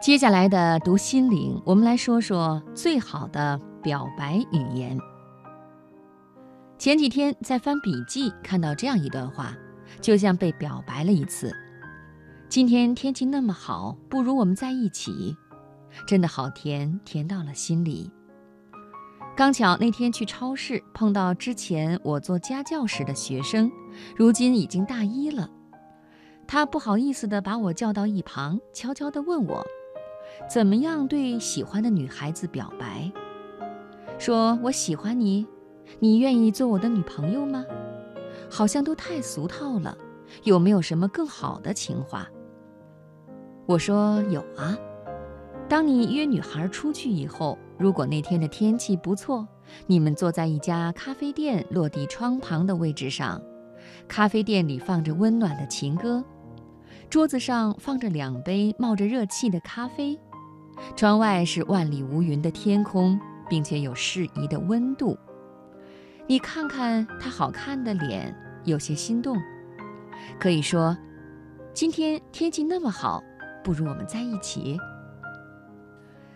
接下来的读心灵，我们来说说最好的表白语言。前几天在翻笔记，看到这样一段话，就像被表白了一次。今天天气那么好，不如我们在一起，真的好甜，甜到了心里。刚巧那天去超市碰到之前我做家教时的学生，如今已经大一了。他不好意思地把我叫到一旁，悄悄地问我。怎么样对喜欢的女孩子表白？说我喜欢你，你愿意做我的女朋友吗？好像都太俗套了，有没有什么更好的情话？我说有啊。当你约女孩出去以后，如果那天的天气不错，你们坐在一家咖啡店落地窗旁的位置上，咖啡店里放着温暖的情歌。桌子上放着两杯冒着热气的咖啡，窗外是万里无云的天空，并且有适宜的温度。你看看他好看的脸，有些心动。可以说，今天天气那么好，不如我们在一起。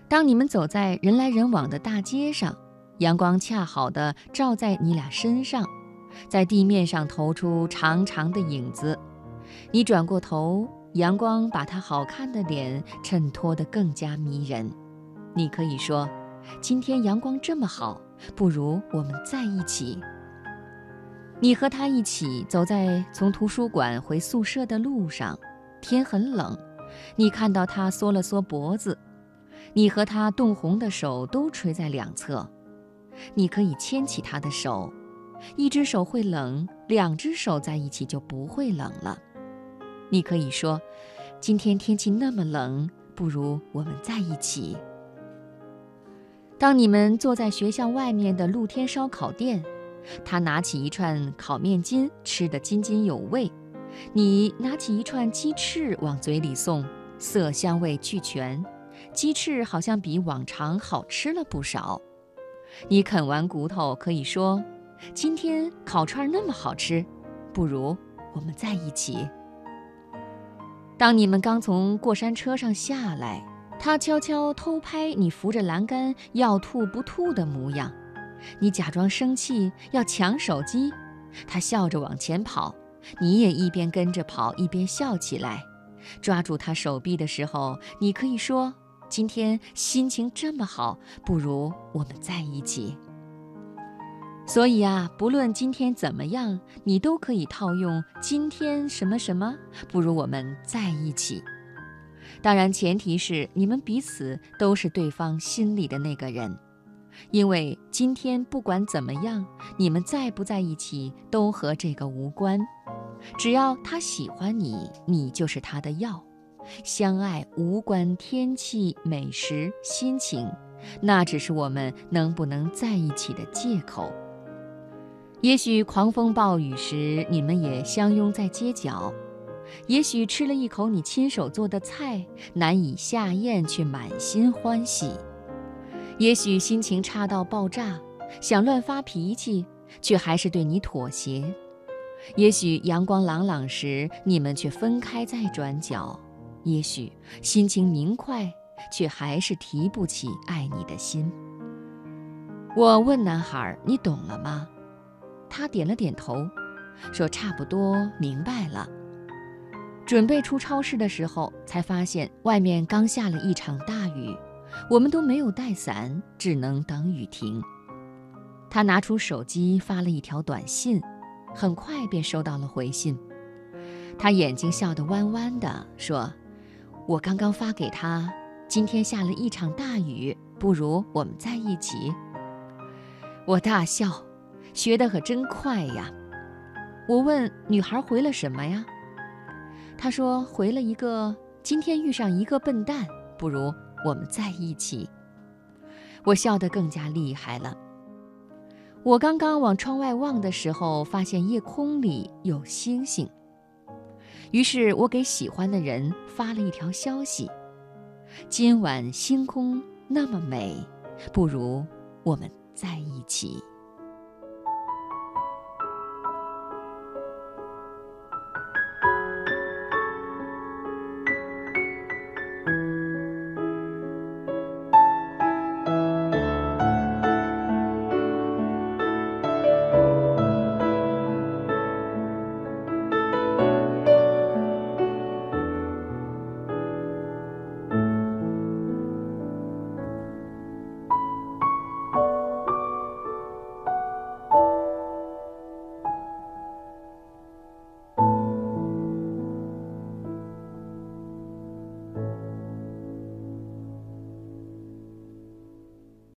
当你们走在人来人往的大街上，阳光恰好的照在你俩身上，在地面上投出长长的影子。你转过头，阳光把她好看的脸衬托得更加迷人。你可以说：“今天阳光这么好，不如我们在一起。”你和他一起走在从图书馆回宿舍的路上，天很冷。你看到他缩了缩脖子，你和他冻红的手都垂在两侧。你可以牵起他的手，一只手会冷，两只手在一起就不会冷了。你可以说：“今天天气那么冷，不如我们在一起。”当你们坐在学校外面的露天烧烤店，他拿起一串烤面筋，吃得津津有味；你拿起一串鸡翅往嘴里送，色香味俱全，鸡翅好像比往常好吃了不少。你啃完骨头，可以说：“今天烤串那么好吃，不如我们在一起。”当你们刚从过山车上下来，他悄悄偷拍你扶着栏杆要吐不吐的模样，你假装生气要抢手机，他笑着往前跑，你也一边跟着跑一边笑起来。抓住他手臂的时候，你可以说：“今天心情这么好，不如我们在一起。”所以啊，不论今天怎么样，你都可以套用“今天什么什么，不如我们在一起”。当然，前提是你们彼此都是对方心里的那个人，因为今天不管怎么样，你们在不在一起都和这个无关。只要他喜欢你，你就是他的药。相爱无关天气、美食、心情，那只是我们能不能在一起的借口。也许狂风暴雨时，你们也相拥在街角；也许吃了一口你亲手做的菜，难以下咽却满心欢喜；也许心情差到爆炸，想乱发脾气，却还是对你妥协；也许阳光朗朗时，你们却分开在转角；也许心情明快，却还是提不起爱你的心。我问男孩：“你懂了吗？”他点了点头，说：“差不多明白了。”准备出超市的时候，才发现外面刚下了一场大雨，我们都没有带伞，只能等雨停。他拿出手机发了一条短信，很快便收到了回信。他眼睛笑得弯弯的，说：“我刚刚发给他，今天下了一场大雨，不如我们在一起。”我大笑。学得可真快呀！我问女孩回了什么呀？她说回了一个今天遇上一个笨蛋，不如我们在一起。我笑得更加厉害了。我刚刚往窗外望的时候，发现夜空里有星星。于是我给喜欢的人发了一条消息：今晚星空那么美，不如我们在一起。